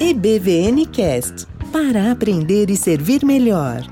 EBVN Cast para aprender e servir melhor.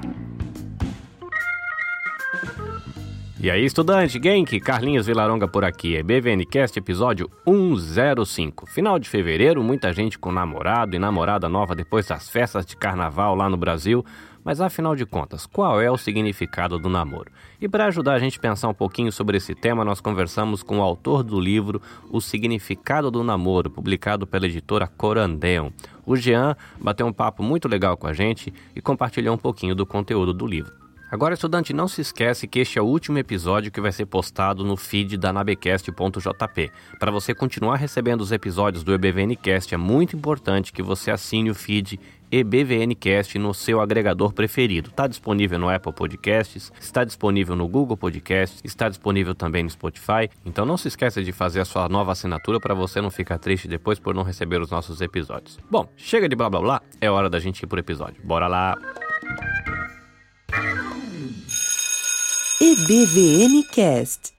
E aí, estudante, Genk, Carlinhos Vilaronga por aqui, é BVNcast episódio 105. Final de fevereiro, muita gente com namorado e namorada nova depois das festas de carnaval lá no Brasil. Mas afinal de contas, qual é o significado do namoro? E para ajudar a gente a pensar um pouquinho sobre esse tema, nós conversamos com o autor do livro O Significado do Namoro, publicado pela editora Corandeon. O Jean bateu um papo muito legal com a gente e compartilhou um pouquinho do conteúdo do livro. Agora, estudante, não se esquece que este é o último episódio que vai ser postado no feed da nabecast.jp. Para você continuar recebendo os episódios do EBVNcast, é muito importante que você assine o feed EBVNcast no seu agregador preferido. Está disponível no Apple Podcasts, está disponível no Google Podcasts, está disponível também no Spotify. Então não se esqueça de fazer a sua nova assinatura para você não ficar triste depois por não receber os nossos episódios. Bom, chega de blá blá blá, é hora da gente ir pro episódio. Bora lá! EBVN Cast.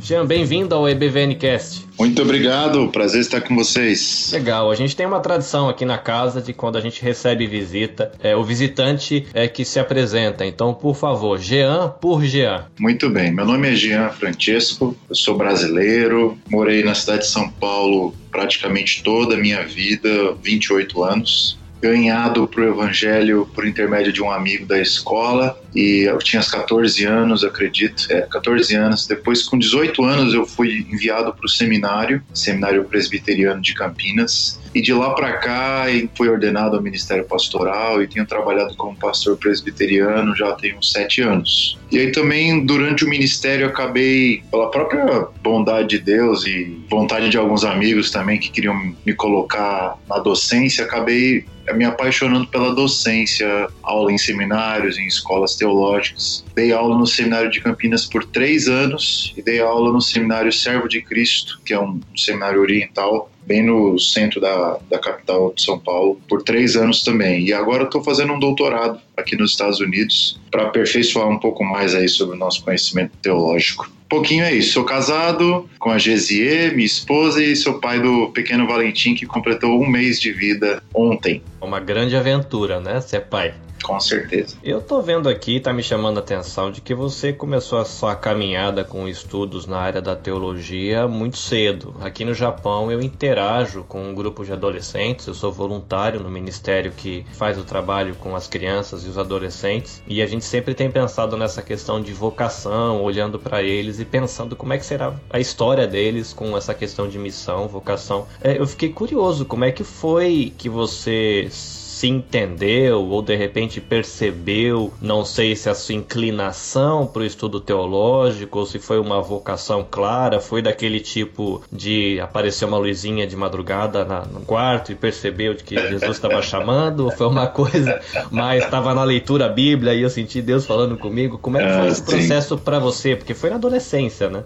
Jean, bem-vindo ao EBVN Cast. Muito obrigado, prazer estar com vocês. Legal, a gente tem uma tradição aqui na casa de quando a gente recebe visita, é o visitante é que se apresenta. Então, por favor, Jean por Jean. Muito bem, meu nome é Jean Francesco, eu sou brasileiro, morei na cidade de São Paulo praticamente toda a minha vida, 28 anos ganhado para o evangelho por intermédio de um amigo da escola e eu tinha 14 anos, acredito, é, 14 anos. Depois, com 18 anos, eu fui enviado para o seminário, Seminário Presbiteriano de Campinas, e de lá para cá fui ordenado ao ministério pastoral e tenho trabalhado como pastor presbiteriano já tem uns sete anos. E aí também durante o ministério acabei, pela própria bondade de Deus e vontade de alguns amigos também que queriam me colocar na docência, acabei me apaixonando pela docência, aula em seminários, em escolas teológicas. Dei aula no seminário de Campinas por três anos e dei aula no seminário Servo de Cristo, que é um seminário oriental, bem no centro da, da capital de São Paulo, por três anos também. E agora estou fazendo um doutorado aqui nos Estados Unidos para aperfeiçoar um pouco mais aí sobre o nosso conhecimento teológico. Pouquinho é isso. Sou casado com a Gesier, minha esposa, e sou pai do pequeno Valentim, que completou um mês de vida ontem. Uma grande aventura, né? Ser pai. Com certeza. Eu tô vendo aqui, tá me chamando a atenção de que você começou a sua caminhada com estudos na área da teologia muito cedo. Aqui no Japão eu interajo com um grupo de adolescentes, eu sou voluntário no ministério que faz o trabalho com as crianças e os adolescentes, e a gente sempre tem pensado nessa questão de vocação, olhando para eles e pensando como é que será a história deles com essa questão de missão, vocação. É, eu fiquei curioso, como é que foi que você se entendeu ou de repente percebeu, não sei se a sua inclinação para o estudo teológico ou se foi uma vocação clara, foi daquele tipo de aparecer uma luzinha de madrugada na, no quarto e percebeu de que Jesus estava chamando, ou foi uma coisa, mas estava na leitura Bíblia e eu senti Deus falando comigo. Como é que foi ah, esse processo para você? Porque foi na adolescência, né?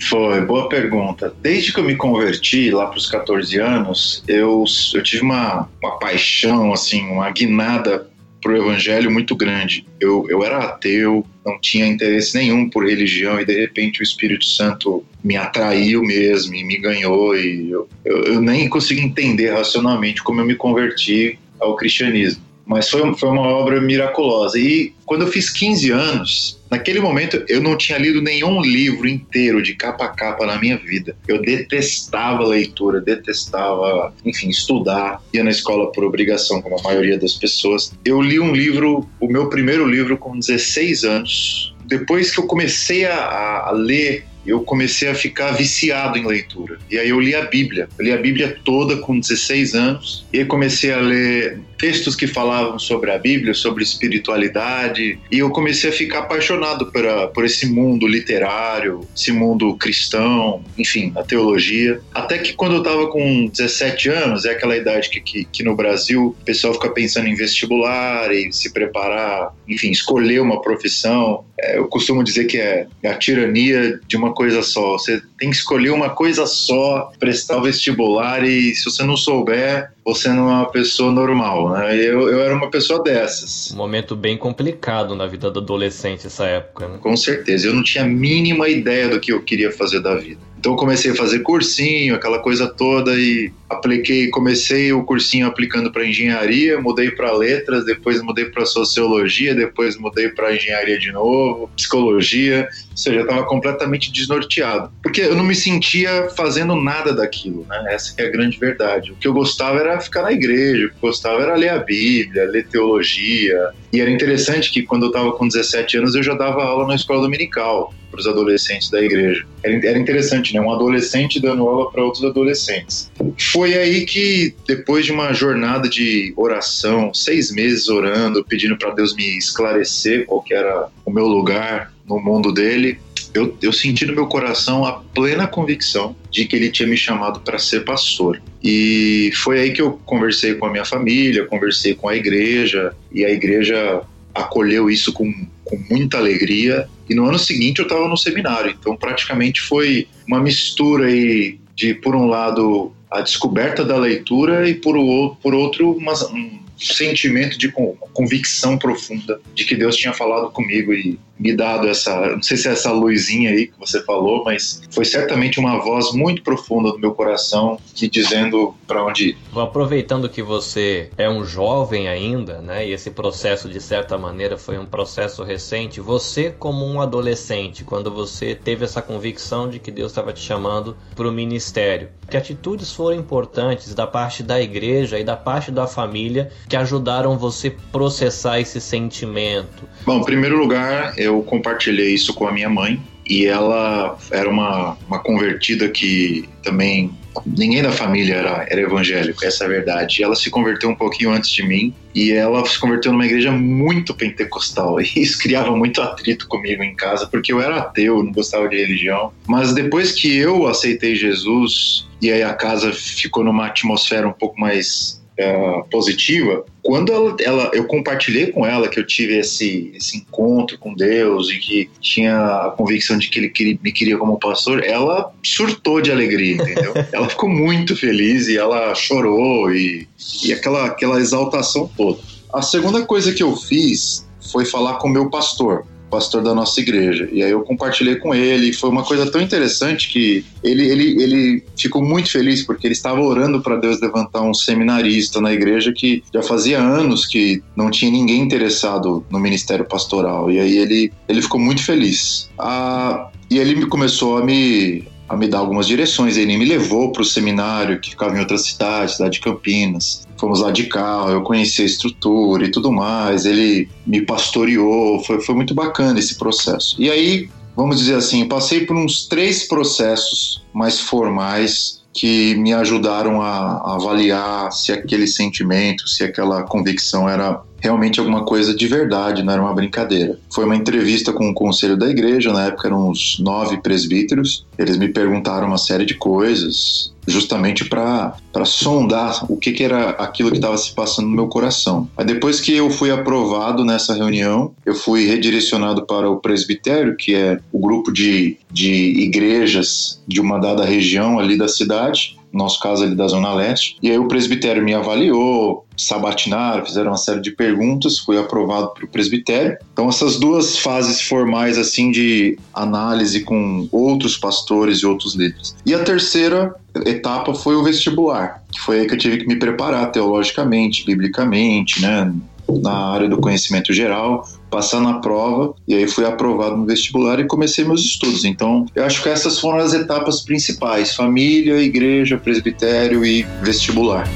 Foi, boa pergunta. Desde que eu me converti lá para os 14 anos, eu, eu tive uma, uma paixão, assim, uma guinada para o evangelho muito grande. Eu, eu era ateu, não tinha interesse nenhum por religião e de repente o Espírito Santo me atraiu mesmo e me ganhou e eu, eu, eu nem consigo entender racionalmente como eu me converti ao cristianismo. Mas foi, foi uma obra miraculosa. E quando eu fiz 15 anos, naquele momento eu não tinha lido nenhum livro inteiro de capa a capa na minha vida. Eu detestava leitura, detestava, enfim, estudar. Ia na escola por obrigação, como a maioria das pessoas. Eu li um livro, o meu primeiro livro, com 16 anos. Depois que eu comecei a, a ler eu comecei a ficar viciado em leitura. E aí eu li a Bíblia. Eu li a Bíblia toda com 16 anos e comecei a ler textos que falavam sobre a Bíblia, sobre espiritualidade, e eu comecei a ficar apaixonado por, a, por esse mundo literário, esse mundo cristão, enfim, a teologia. Até que quando eu estava com 17 anos, é aquela idade que, que, que no Brasil o pessoal fica pensando em vestibular e se preparar, enfim, escolher uma profissão. É, eu costumo dizer que é a tirania de uma coisa só. Você tem que escolher uma coisa só, prestar o vestibular e se você não souber, você não é uma pessoa normal, Eu, eu era uma pessoa dessas. Um momento bem complicado na vida do adolescente essa época, né? Com certeza. Eu não tinha a mínima ideia do que eu queria fazer da vida. Então eu comecei a fazer cursinho, aquela coisa toda e apliquei, comecei o cursinho aplicando para engenharia, mudei para letras, depois mudei para sociologia, depois mudei para engenharia de novo, psicologia, ou seja, estava completamente desnorteado, porque eu não me sentia fazendo nada daquilo, né? Essa é a grande verdade. O que eu gostava era ficar na igreja, o que eu gostava era ler a Bíblia, ler teologia, e era interessante que quando eu estava com 17 anos eu já dava aula na escola dominical para os adolescentes da igreja. Era, interessante, né? Um adolescente dando aula para outros adolescentes. Foi aí que, depois de uma jornada de oração, seis meses orando, pedindo para Deus me esclarecer qual era o meu lugar no mundo dele, eu, eu, senti no meu coração a plena convicção de que ele tinha me chamado para ser pastor. E foi aí que eu conversei com a minha família, conversei com a igreja, e a igreja acolheu isso com, com muita alegria. E no ano seguinte eu estava no seminário, então praticamente foi uma mistura aí de, por um lado, a descoberta da leitura e, por, o, por outro, uma, um sentimento de convicção profunda de que Deus tinha falado comigo e me dado essa, não sei se é essa luzinha aí que você falou, mas foi certamente uma voz muito profunda do meu coração me dizendo para onde ir. Aproveitando que você é um jovem ainda, né, e esse processo de certa maneira foi um processo recente, você como um adolescente, quando você teve essa convicção de que Deus estava te chamando para o ministério, que atitudes foram importantes da parte da igreja e da parte da família que ajudaram você processar esse sentimento? Bom, em primeiro lugar, eu eu compartilhei isso com a minha mãe e ela era uma, uma convertida que também ninguém da família era, era evangélico, essa é a verdade. Ela se converteu um pouquinho antes de mim e ela se converteu numa igreja muito pentecostal. E isso criava muito atrito comigo em casa, porque eu era ateu, não gostava de religião. Mas depois que eu aceitei Jesus e aí a casa ficou numa atmosfera um pouco mais é, positiva, quando ela, ela, eu compartilhei com ela que eu tive esse, esse encontro com Deus e que tinha a convicção de que ele queria, me queria como pastor, ela surtou de alegria, entendeu? ela ficou muito feliz e ela chorou e, e aquela, aquela exaltação toda. A segunda coisa que eu fiz foi falar com o meu pastor pastor da nossa igreja. E aí eu compartilhei com ele, e foi uma coisa tão interessante que ele, ele, ele ficou muito feliz porque ele estava orando para Deus levantar um seminarista na igreja que já fazia anos que não tinha ninguém interessado no ministério pastoral. E aí ele, ele ficou muito feliz. Ah, e ele começou a me, a me dar algumas direções. Ele me levou para o seminário que ficava em outra cidade, cidade de Campinas. Fomos lá de carro, eu conheci a estrutura e tudo mais. Ele me pastoreou, foi, foi muito bacana esse processo. E aí, vamos dizer assim, passei por uns três processos mais formais que me ajudaram a, a avaliar se aquele sentimento, se aquela convicção era realmente alguma coisa de verdade, não era uma brincadeira. Foi uma entrevista com o conselho da igreja, na época eram uns nove presbíteros, eles me perguntaram uma série de coisas, justamente para sondar o que, que, era aquilo que estava se passando no meu coração. Aí depois que eu fui aprovado nessa reunião, eu fui redirecionado para o presbitério, que é o grupo de, de igrejas de uma dada região ali da cidade, nosso caso ali da Zona Leste. E aí o presbitério me avaliou, sabatinaram, fizeram uma série de perguntas, fui aprovado para o presbitério. Então essas duas fases formais assim de análise com outros pastores e outros líderes. E a terceira etapa foi o vestibular, que foi aí que eu tive que me preparar teologicamente, biblicamente, né, na área do conhecimento geral, passar na prova e aí fui aprovado no vestibular e comecei meus estudos. Então, eu acho que essas foram as etapas principais: família, igreja, presbitério e vestibular.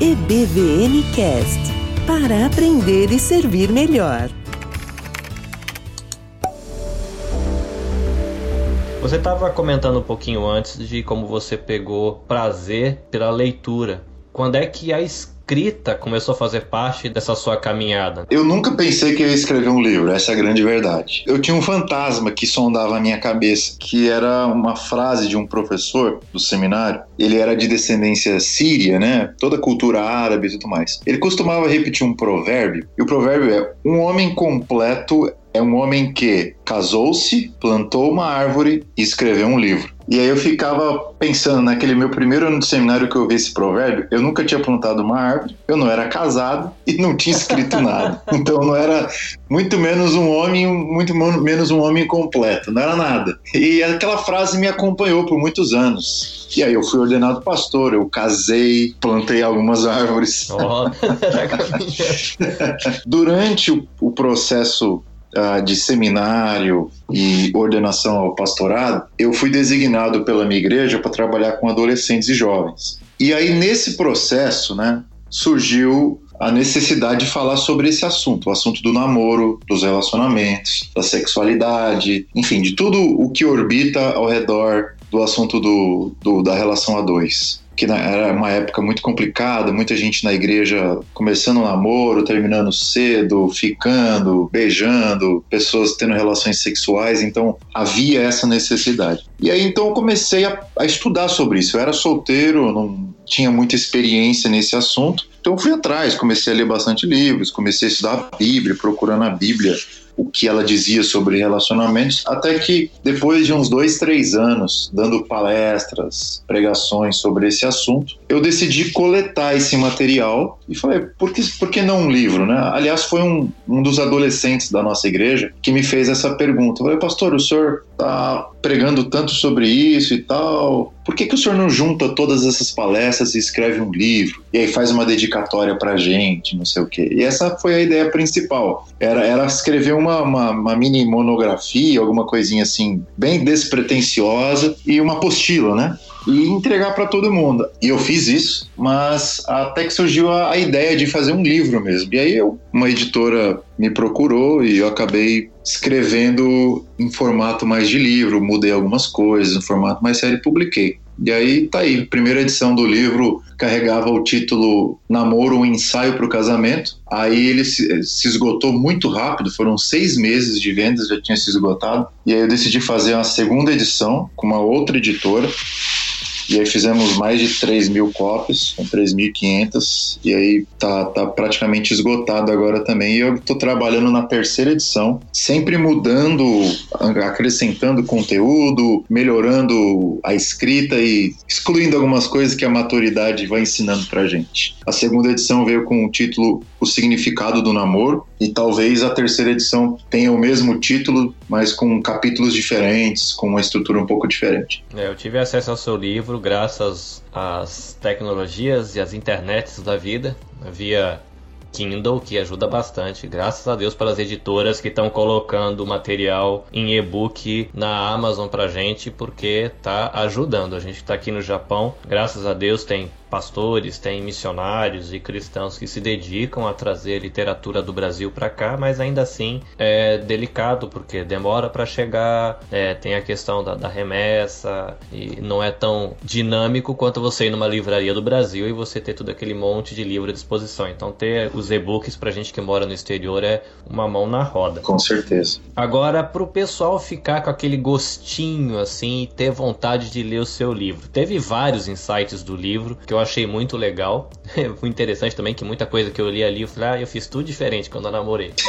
EBVN Cast para aprender e servir melhor. Você estava comentando um pouquinho antes de como você pegou prazer pela leitura. Quando é que a escrita começou a fazer parte dessa sua caminhada? Eu nunca pensei que eu ia escrever um livro, essa é a grande verdade. Eu tinha um fantasma que sondava a minha cabeça, que era uma frase de um professor do seminário. Ele era de descendência síria, né? Toda cultura árabe e tudo mais. Ele costumava repetir um provérbio, e o provérbio é: um homem completo é um homem que casou-se, plantou uma árvore e escreveu um livro. E aí eu ficava pensando naquele meu primeiro ano de seminário que eu vi esse provérbio, eu nunca tinha plantado uma árvore, eu não era casado e não tinha escrito nada. Então não era muito menos um homem, muito menos um homem completo, não era nada. E aquela frase me acompanhou por muitos anos. E aí eu fui ordenado pastor, eu casei, plantei algumas árvores. Oh. Durante o processo uh, de seminário e ordenação ao pastorado, eu fui designado pela minha igreja para trabalhar com adolescentes e jovens. E aí, nesse processo, né, surgiu a necessidade de falar sobre esse assunto, o assunto do namoro, dos relacionamentos, da sexualidade, enfim, de tudo o que orbita ao redor do assunto do, do da relação a dois que era uma época muito complicada, muita gente na igreja começando um namoro, terminando cedo, ficando, beijando, pessoas tendo relações sexuais, então havia essa necessidade. E aí então eu comecei a, a estudar sobre isso. Eu era solteiro, não tinha muita experiência nesse assunto, então eu fui atrás, comecei a ler bastante livros, comecei a estudar a Bíblia, procurando a Bíblia o que ela dizia sobre relacionamentos, até que depois de uns dois, três anos dando palestras, pregações sobre esse assunto, eu decidi coletar esse material e falei, por que, por que não um livro, né? Aliás, foi um, um dos adolescentes da nossa igreja que me fez essa pergunta. Eu falei, pastor, o senhor está pregando tanto sobre isso e tal, por que, que o senhor não junta todas essas palestras e escreve um livro? E aí faz uma dedicatória pra gente, não sei o quê. E essa foi a ideia principal. Era, era escrever uma, uma, uma mini monografia, alguma coisinha assim, bem despretensiosa, e uma apostila, né? e entregar para todo mundo. E eu fiz isso, mas até que surgiu a, a, ideia de fazer um livro mesmo. E aí eu, uma editora me procurou e eu acabei escrevendo em formato mais de livro, mudei algumas coisas, em formato mais sério publiquei. E aí tá aí, primeira edição do livro carregava o título Namoro, um ensaio para o casamento. Aí ele se, se, esgotou muito rápido, foram seis meses de vendas, já tinha se esgotado. E aí eu decidi fazer uma segunda edição com uma outra editora. E aí fizemos mais de 3 mil cópias, com 3.500, e aí tá, tá praticamente esgotado agora também. E eu tô trabalhando na terceira edição, sempre mudando, acrescentando conteúdo, melhorando a escrita e excluindo algumas coisas que a maturidade vai ensinando pra gente. A segunda edição veio com o título O Significado do Namoro, e talvez a terceira edição tenha o mesmo título, mas com capítulos diferentes, com uma estrutura um pouco diferente. É, eu tive acesso ao seu livro graças às tecnologias e às internets da vida, via Kindle, que ajuda bastante. Graças a Deus pelas editoras que estão colocando material em e-book na Amazon pra gente, porque tá ajudando. A gente tá aqui no Japão, graças a Deus tem pastores, tem missionários e cristãos que se dedicam a trazer literatura do Brasil para cá, mas ainda assim é delicado porque demora para chegar, é, tem a questão da, da, remessa e não é tão dinâmico quanto você ir numa livraria do Brasil e você ter todo aquele monte de livro à disposição. Então ter os e-books para gente que mora no exterior é uma mão na roda. Com certeza. Agora para o pessoal ficar com aquele gostinho assim e ter vontade de ler o seu livro, teve vários insights do livro que eu achei muito legal. Foi interessante também que muita coisa que eu li ali, eu falei, ah, eu fiz tudo diferente quando eu namorei.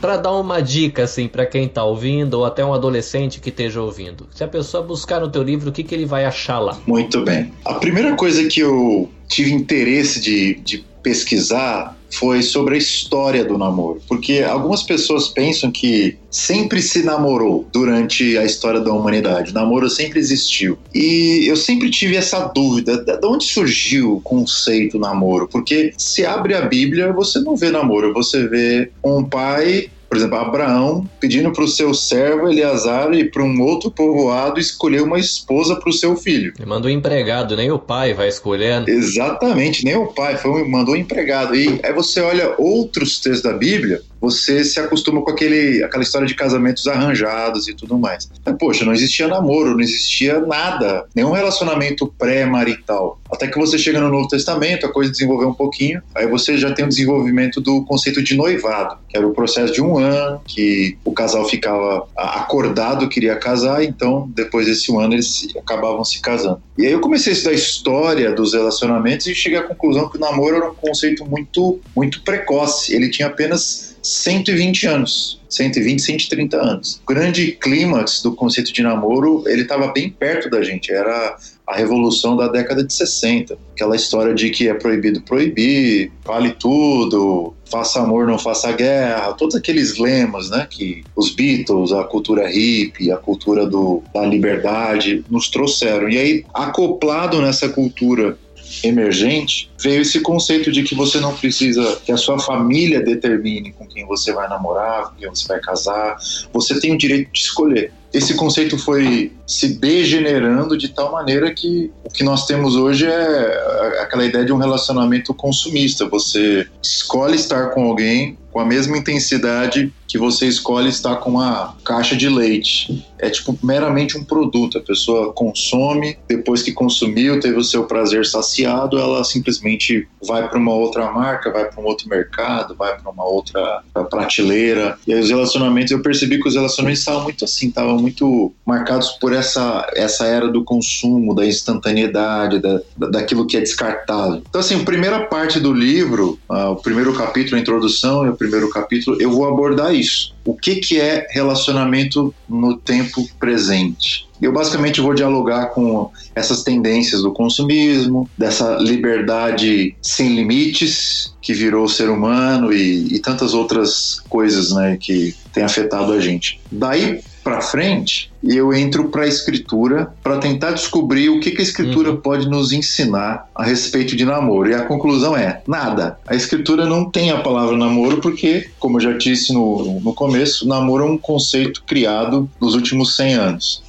para dar uma dica assim para quem tá ouvindo ou até um adolescente que esteja ouvindo. Se a pessoa buscar no teu livro, o que, que ele vai achar lá? Muito bem. A primeira coisa que eu tive interesse de, de pesquisar foi sobre a história do namoro. Porque algumas pessoas pensam que sempre se namorou durante a história da humanidade. O namoro sempre existiu. E eu sempre tive essa dúvida: de onde surgiu o conceito namoro? Porque se abre a Bíblia, você não vê namoro, você vê um pai por exemplo, Abraão pedindo para o seu servo Eleazar ir para um outro povoado escolher uma esposa para o seu filho. Ele mandou um empregado, nem o pai vai escolhendo. Exatamente, nem o pai, foi, mandou um empregado. E aí você olha outros textos da Bíblia, você se acostuma com aquele, aquela história de casamentos arranjados e tudo mais. Mas, poxa, não existia namoro, não existia nada, nenhum relacionamento pré-marital. Até que você chega no Novo Testamento, a coisa desenvolveu um pouquinho, aí você já tem o desenvolvimento do conceito de noivado, que era o processo de um ano, que o casal ficava acordado, queria casar, então depois desse um ano eles acabavam se casando. E aí eu comecei a estudar a história dos relacionamentos e cheguei à conclusão que o namoro era um conceito muito, muito precoce. Ele tinha apenas 120 anos. 120, 130 anos. O grande clímax do conceito de namoro, ele estava bem perto da gente. Era a revolução da década de 60. Aquela história de que é proibido proibir, vale tudo, faça amor, não faça guerra, todos aqueles lemas, né, que os Beatles, a cultura hippie, a cultura do, da liberdade nos trouxeram. E aí, acoplado nessa cultura emergente, veio esse conceito de que você não precisa que a sua família determine com quem você vai namorar, com quem você vai casar. Você tem o direito de escolher esse conceito foi se degenerando de tal maneira que o que nós temos hoje é aquela ideia de um relacionamento consumista. Você escolhe estar com alguém com a mesma intensidade que você escolhe estar com uma caixa de leite. É tipo meramente um produto. A pessoa consome, depois que consumiu, teve o seu prazer saciado, ela simplesmente vai para uma outra marca, vai para um outro mercado, vai para uma outra prateleira. E aí os relacionamentos, eu percebi que os relacionamentos estavam muito assim, estavam muito marcados por essa, essa era do consumo, da instantaneidade, da, daquilo que é descartável. Então, assim, a primeira parte do livro, uh, o primeiro capítulo, a introdução e o primeiro capítulo, eu vou abordar isso. O que, que é relacionamento no tempo presente? Eu basicamente vou dialogar com essas tendências do consumismo, dessa liberdade sem limites que virou o ser humano e, e tantas outras coisas né, que tem afetado a gente. Daí para frente e eu entro para a escritura para tentar descobrir o que, que a escritura uhum. pode nos ensinar a respeito de namoro. E a conclusão é nada. A escritura não tem a palavra namoro porque, como eu já disse no, no começo, namoro é um conceito criado nos últimos 100 anos.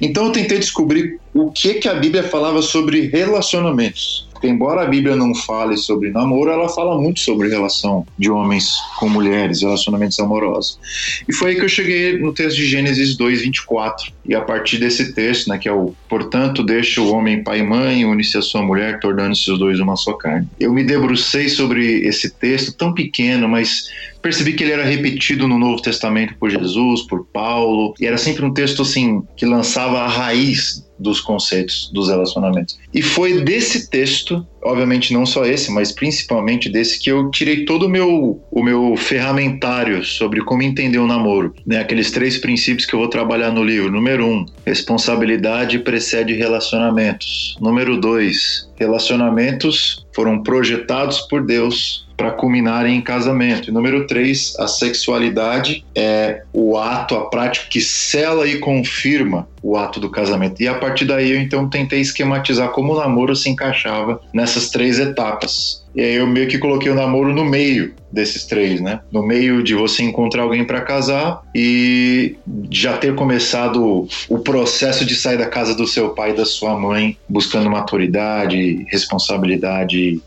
Então eu tentei descobrir o que que a Bíblia falava sobre relacionamentos. Embora a Bíblia não fale sobre namoro, ela fala muito sobre relação de homens com mulheres, relacionamentos amorosos. E foi aí que eu cheguei no texto de Gênesis 2, 24. E a partir desse texto, né, que é o Portanto, deixa o homem pai e mãe, une-se a sua mulher, tornando-se os dois uma só carne. Eu me debrucei sobre esse texto tão pequeno, mas percebi que ele era repetido no Novo Testamento por Jesus, por Paulo, e era sempre um texto assim que lançava a raiz dos conceitos dos relacionamentos. E foi desse texto, obviamente não só esse, mas principalmente desse que eu tirei todo o meu o meu ferramentário sobre como entender o namoro, né? Aqueles três princípios que eu vou trabalhar no livro. Número um, responsabilidade precede relacionamentos. Número dois, relacionamentos foram projetados por Deus para culminarem em casamento. E número três, a sexualidade é o ato, a prática que sela e confirma o ato do casamento. E a partir daí eu então tentei esquematizar como o namoro se encaixava nessas três etapas. E aí eu meio que coloquei o namoro no meio desses três, né? No meio de você encontrar alguém para casar e já ter começado o processo de sair da casa do seu pai e da sua mãe, buscando maturidade, responsabilidade,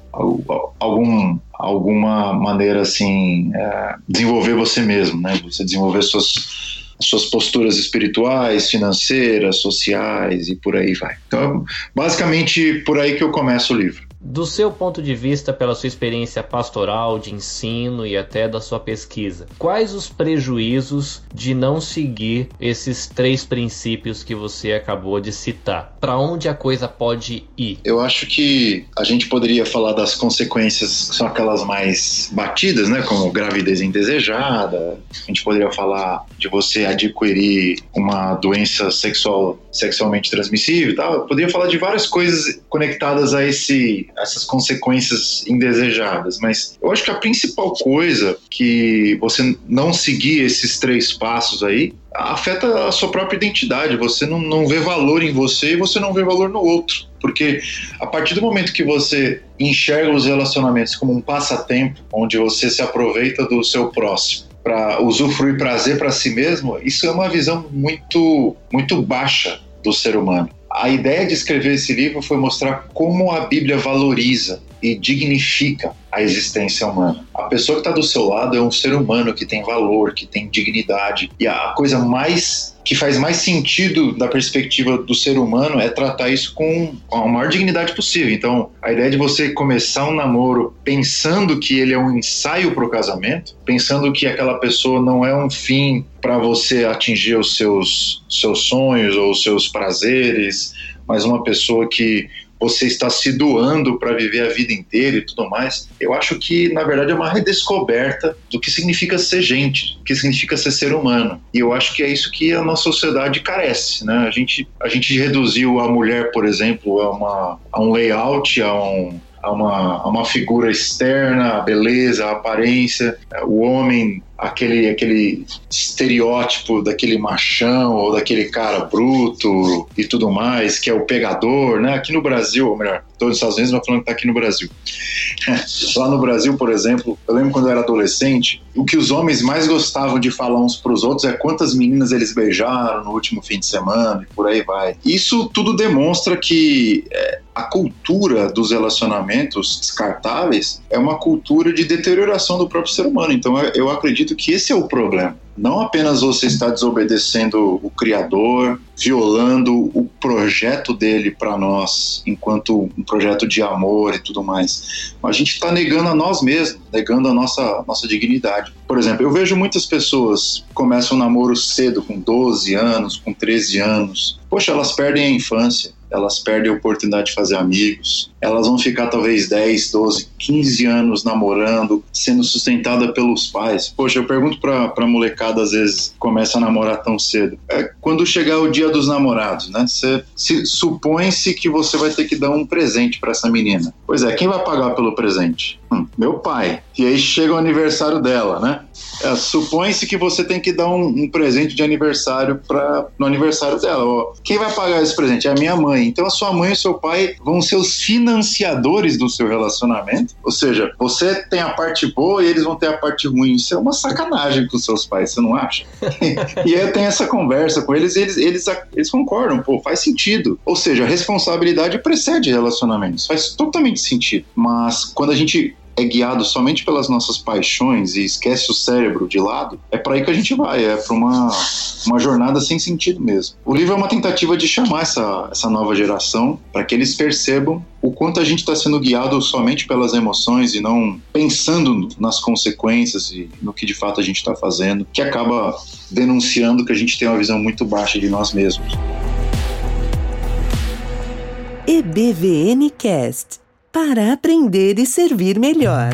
algum alguma maneira assim é, desenvolver você mesmo, né? Você desenvolver suas suas posturas espirituais, financeiras, sociais e por aí vai. Então, basicamente por aí que eu começo o livro. Do seu ponto de vista, pela sua experiência pastoral, de ensino e até da sua pesquisa, quais os prejuízos de não seguir esses três princípios que você acabou de citar? Para onde a coisa pode ir? Eu acho que a gente poderia falar das consequências que são aquelas mais batidas, né, como gravidez indesejada. A gente poderia falar de você adquirir uma doença sexual sexualmente transmissível, tal. Eu poderia falar de várias coisas conectadas a esse essas consequências indesejadas. Mas eu acho que a principal coisa que você não seguir esses três passos aí afeta a sua própria identidade. Você não, não vê valor em você e você não vê valor no outro. Porque a partir do momento que você enxerga os relacionamentos como um passatempo, onde você se aproveita do seu próximo para usufruir prazer para si mesmo, isso é uma visão muito, muito baixa do ser humano. A ideia de escrever esse livro foi mostrar como a Bíblia valoriza e dignifica a existência humana. A pessoa que está do seu lado é um ser humano que tem valor, que tem dignidade. E a coisa mais que faz mais sentido da perspectiva do ser humano é tratar isso com a maior dignidade possível. Então, a ideia de você começar um namoro pensando que ele é um ensaio para o casamento, pensando que aquela pessoa não é um fim para você atingir os seus, seus sonhos ou os seus prazeres, mas uma pessoa que você está se doando para viver a vida inteira e tudo mais. Eu acho que, na verdade, é uma redescoberta do que significa ser gente, do que significa ser ser humano. E eu acho que é isso que a nossa sociedade carece, né? A gente, a gente reduziu a mulher, por exemplo, a, uma, a um layout, a um, a uma, a uma figura externa, a beleza, a aparência, o homem aquele, aquele estereótipo daquele machão ou daquele cara bruto e tudo mais, que é o pegador, né? Aqui no Brasil, ou melhor, todos os Estados Unidos, mas falando que tá aqui no Brasil. Lá no Brasil, por exemplo, eu lembro quando eu era adolescente, o que os homens mais gostavam de falar uns para os outros é quantas meninas eles beijaram no último fim de semana e por aí vai. Isso tudo demonstra que é, a cultura dos relacionamentos descartáveis é uma cultura de deterioração do próprio ser humano. Então eu acredito que esse é o problema. Não apenas você está desobedecendo o Criador, violando o projeto dele para nós, enquanto um projeto de amor e tudo mais, mas a gente está negando a nós mesmos, negando a nossa, nossa dignidade. Por exemplo, eu vejo muitas pessoas que começam um namoro cedo, com 12 anos, com 13 anos. Poxa, elas perdem a infância elas perdem a oportunidade de fazer amigos, elas vão ficar talvez 10, 12, 15 anos namorando, sendo sustentada pelos pais. Poxa, eu pergunto pra, pra molecada às vezes começa a namorar tão cedo. É quando chegar o dia dos namorados, né? Você se, supõe-se que você vai ter que dar um presente para essa menina. Pois é, quem vai pagar pelo presente? Hum, meu pai. E aí chega o aniversário dela, né? É, Supõe-se que você tem que dar um, um presente de aniversário para no aniversário dela. Ó, quem vai pagar esse presente? É a minha mãe. Então a sua mãe e o seu pai vão ser os financiadores do seu relacionamento. Ou seja, você tem a parte boa e eles vão ter a parte ruim. Isso é uma sacanagem com seus pais, você não acha? e aí eu tenho essa conversa com eles e eles, eles, eles concordam, pô, faz sentido. Ou seja, a responsabilidade precede relacionamentos. Faz totalmente sentido. Mas quando a gente é guiado somente pelas nossas paixões e esquece o cérebro de lado, é para aí que a gente vai, é para uma, uma jornada sem sentido mesmo. O livro é uma tentativa de chamar essa, essa nova geração para que eles percebam o quanto a gente está sendo guiado somente pelas emoções e não pensando nas consequências e no que de fato a gente está fazendo, que acaba denunciando que a gente tem uma visão muito baixa de nós mesmos. EBVN Cast para aprender e servir melhor.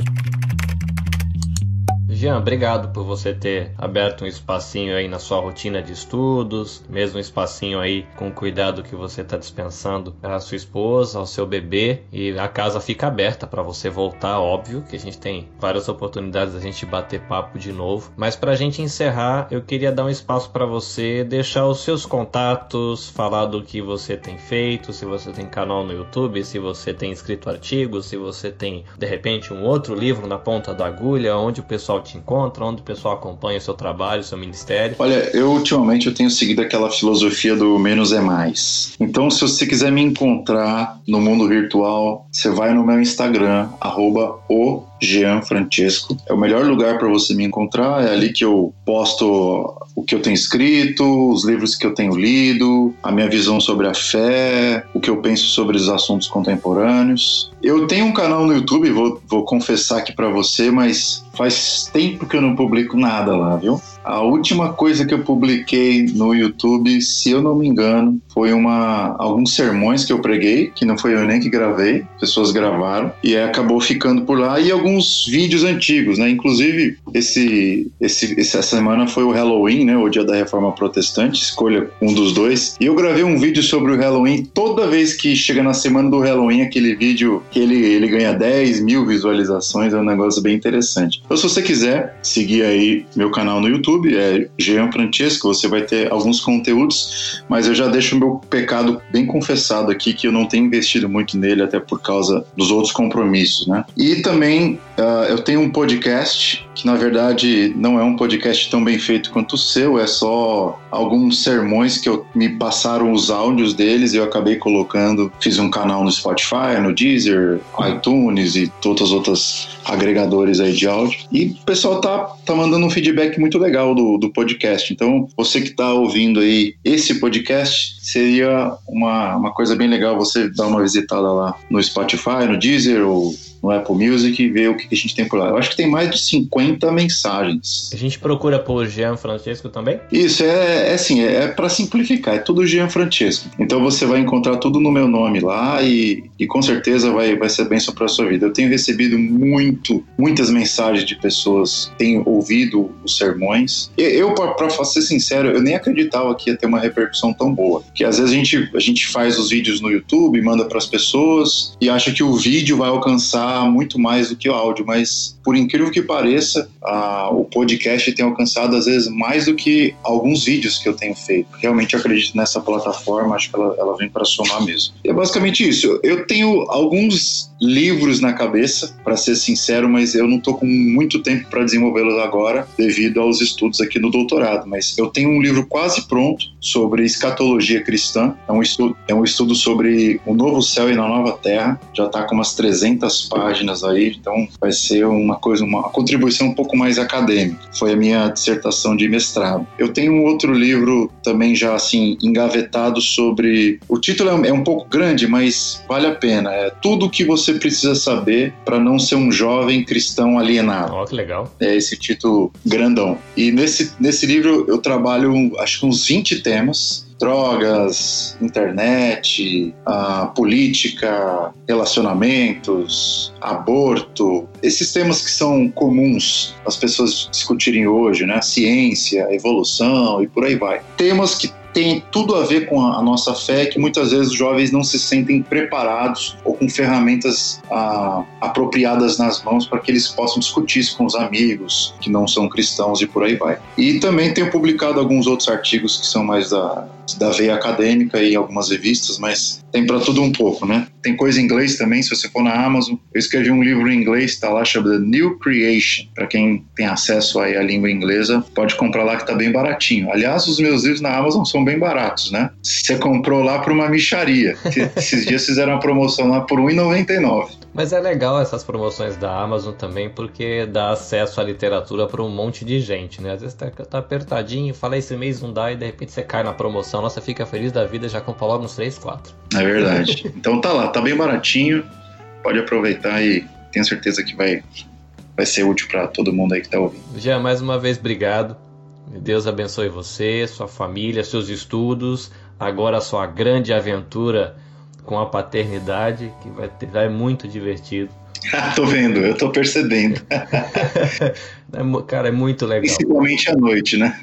Jean, obrigado por você ter aberto um espacinho aí na sua rotina de estudos, mesmo um espacinho aí com o cuidado que você está dispensando à sua esposa, ao seu bebê, e a casa fica aberta para você voltar, óbvio, que a gente tem várias oportunidades da gente bater papo de novo. Mas para a gente encerrar, eu queria dar um espaço para você deixar os seus contatos, falar do que você tem feito, se você tem canal no YouTube, se você tem escrito artigos, se você tem de repente um outro livro na ponta da agulha, onde o pessoal te te encontra, onde o pessoal acompanha o seu trabalho, o seu ministério? Olha, eu ultimamente eu tenho seguido aquela filosofia do menos é mais. Então, se você quiser me encontrar no mundo virtual, você vai no meu Instagram, arroba o Jean Francesco. É o melhor lugar para você me encontrar. É ali que eu posto o que eu tenho escrito, os livros que eu tenho lido, a minha visão sobre a fé, o que eu penso sobre os assuntos contemporâneos. Eu tenho um canal no YouTube, vou, vou confessar aqui para você, mas faz tempo que eu não publico nada lá, viu? A última coisa que eu publiquei no YouTube, se eu não me engano, foi uma alguns sermões que eu preguei, que não foi eu nem que gravei, pessoas gravaram e acabou ficando por lá e alguns vídeos antigos, né? Inclusive esse, esse essa semana foi o Halloween, né? O dia da Reforma Protestante, escolha um dos dois. E eu gravei um vídeo sobre o Halloween. Toda vez que chega na semana do Halloween, aquele vídeo que ele ele ganha 10 mil visualizações, é um negócio bem interessante. Então, se você quiser seguir aí meu canal no YouTube é Jean Francesco, você vai ter alguns conteúdos, mas eu já deixo o meu pecado bem confessado aqui, que eu não tenho investido muito nele, até por causa dos outros compromissos, né? E também uh, eu tenho um podcast, que na verdade não é um podcast tão bem feito quanto o seu, é só alguns sermões que eu, me passaram os áudios deles e eu acabei colocando, fiz um canal no Spotify, no Deezer, iTunes e todas as outras agregadores aí de áudio. E o pessoal tá, tá mandando um feedback muito legal do, do podcast. Então, você que tá ouvindo aí esse podcast, seria uma, uma coisa bem legal você dar uma visitada lá no Spotify, no Deezer ou no Apple Music e ver o que a gente tem por lá. Eu acho que tem mais de 50 mensagens. A gente procura por Jean Francesco também? Isso, é, é assim, é, é para simplificar, é tudo Jean Francesco. Então você vai encontrar tudo no meu nome lá e, e com certeza vai, vai ser bênção para sua vida. Eu tenho recebido muito, muitas mensagens de pessoas que têm ouvido os sermões. Eu, para ser sincero, eu nem acreditava que ia ter uma repercussão tão boa. Que às vezes a gente, a gente faz os vídeos no YouTube, manda para as pessoas e acha que o vídeo vai alcançar muito mais do que o áudio, mas por incrível que pareça, a, o podcast tem alcançado às vezes mais do que alguns vídeos que eu tenho feito. Realmente acredito nessa plataforma, acho que ela, ela vem para somar mesmo. E é basicamente isso. Eu tenho alguns livros na cabeça, para ser sincero, mas eu não estou com muito tempo para desenvolvê-los agora, devido aos estudos aqui no doutorado. Mas eu tenho um livro quase pronto sobre escatologia cristã. É um estudo, é um estudo sobre o novo céu e a nova terra. Já está com umas 300 páginas aí, então vai ser uma coisa, uma contribuição um pouco mais acadêmica. Foi a minha dissertação de mestrado. Eu tenho um outro livro também já assim engavetado sobre. O título é um pouco grande, mas vale a pena. É tudo que você precisa saber para não ser um jovem cristão alienado. Oh, que legal. É esse título grandão. E nesse, nesse livro eu trabalho, acho que uns 20 temas drogas, internet, política, relacionamentos, aborto, esses temas que são comuns as pessoas discutirem hoje, né? Ciência, evolução e por aí vai. Temas que tem tudo a ver com a, nossa fé, que muitas vezes os jovens não se sentem preparados ou com ferramentas ah, apropriadas nas mãos para que eles possam discutir isso com os amigos que não são cristãos e por aí vai. E também tenho publicado alguns outros artigos que são mais da, da veia acadêmica e algumas revistas, mas tem para tudo um pouco, né? Tem coisa em inglês também, se você for na Amazon. Eu escrevi um livro em inglês, tá lá, chamado New Creation. Para quem tem acesso aí à língua inglesa, pode comprar lá que tá bem baratinho. Aliás, os meus livros na Amazon são bem baratos, né? Você comprou lá por uma micharia. Esses dias fizeram uma promoção lá por R$1,99. Mas é legal essas promoções da Amazon também, porque dá acesso à literatura para um monte de gente, né? Às vezes tá, tá, apertadinho, fala esse mês não dá e de repente você cai na promoção, nossa, fica feliz da vida, já compra logo uns 3, 4. É verdade. então tá lá, tá bem baratinho, pode aproveitar e tenho certeza que vai, vai ser útil para todo mundo aí que tá ouvindo. Já mais uma vez, obrigado. Deus abençoe você, sua família, seus estudos, agora a sua grande aventura com a paternidade, que vai, ter, vai muito divertido. tô vendo, eu tô percebendo. É cara, é muito legal. Principalmente à noite, né?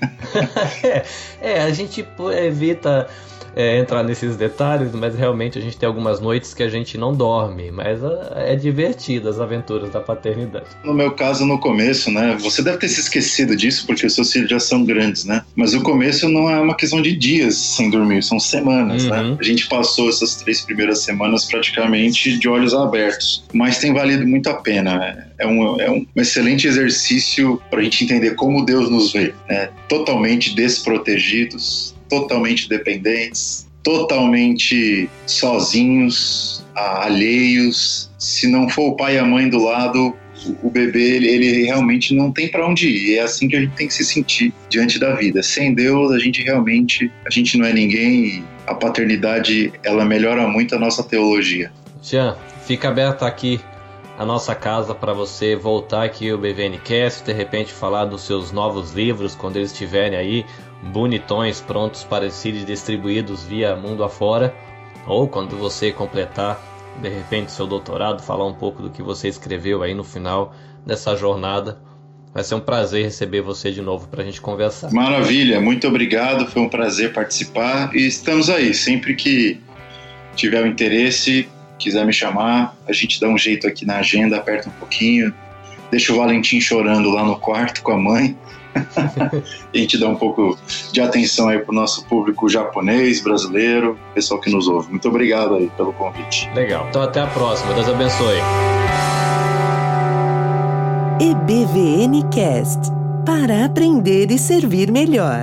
é, é, a gente evita é, entrar nesses detalhes, mas realmente a gente tem algumas noites que a gente não dorme, mas é, é divertido as aventuras da paternidade. No meu caso, no começo, né? Você deve ter se esquecido disso porque os seus filhos já são grandes, né? Mas o começo não é uma questão de dias sem dormir, são semanas, né? uhum. né? A gente passou essas três primeiras semanas praticamente de olhos abertos, mas tem valido muito a pena. Né? É um, é um excelente exercício para a gente entender como Deus nos vê, né? Totalmente desprotegidos, totalmente dependentes, totalmente sozinhos, alheios. Se não for o pai e a mãe do lado, o bebê ele, ele realmente não tem para onde ir. É assim que a gente tem que se sentir diante da vida. Sem Deus, a gente realmente a gente não é ninguém. A paternidade ela melhora muito a nossa teologia. Jean, fica aberta aqui a nossa casa para você voltar aqui o BVNcast, de repente falar dos seus novos livros quando eles estiverem aí bonitões prontos para serem distribuídos via mundo afora, ou quando você completar de repente seu doutorado, falar um pouco do que você escreveu aí no final dessa jornada. Vai ser um prazer receber você de novo para a gente conversar. Maravilha, muito obrigado, foi um prazer participar e estamos aí. Sempre que tiver o interesse, quiser me chamar, a gente dá um jeito aqui na agenda, aperta um pouquinho, deixa o Valentim chorando lá no quarto com a mãe e a gente dá um pouco de atenção aí pro nosso público japonês, brasileiro, pessoal que nos ouve. Muito obrigado aí pelo convite. Legal. Então até a próxima. Deus abençoe. EBVN Cast para aprender e servir melhor.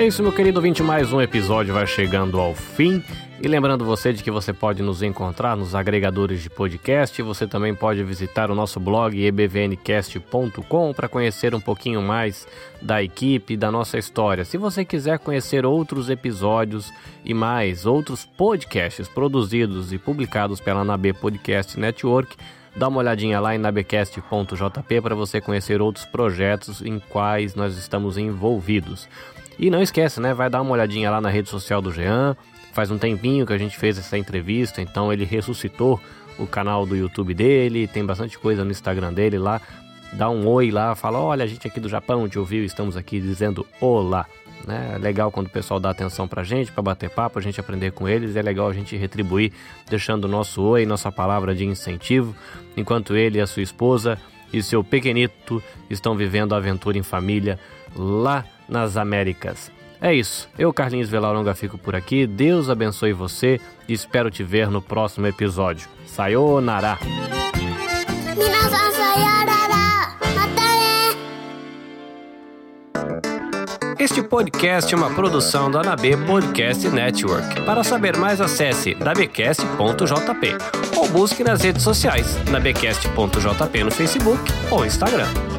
É isso, meu querido ouvinte, mais um episódio vai chegando ao fim. E lembrando você de que você pode nos encontrar nos agregadores de podcast, você também pode visitar o nosso blog ebvncast.com para conhecer um pouquinho mais da equipe e da nossa história. Se você quiser conhecer outros episódios e mais outros podcasts produzidos e publicados pela NAB Podcast Network, dá uma olhadinha lá em nabcast.jp para você conhecer outros projetos em quais nós estamos envolvidos. E não esquece, né? Vai dar uma olhadinha lá na rede social do Jean, Faz um tempinho que a gente fez essa entrevista, então ele ressuscitou o canal do YouTube dele, tem bastante coisa no Instagram dele lá. Dá um oi lá, fala: olha, a gente aqui do Japão te ouviu, estamos aqui dizendo olá. Né? É legal quando o pessoal dá atenção pra gente, para bater papo, a gente aprender com eles. É legal a gente retribuir, deixando o nosso oi, nossa palavra de incentivo, enquanto ele a sua esposa e seu pequenito estão vivendo a aventura em família lá nas Américas. É isso. Eu, Carlinhos Velaronga, fico por aqui. Deus abençoe você e espero te ver no próximo episódio. Sayonara! Este podcast é uma produção da NAB Podcast Network. Para saber mais, acesse nabcast.jp ou busque nas redes sociais nabcast.jp no Facebook ou Instagram.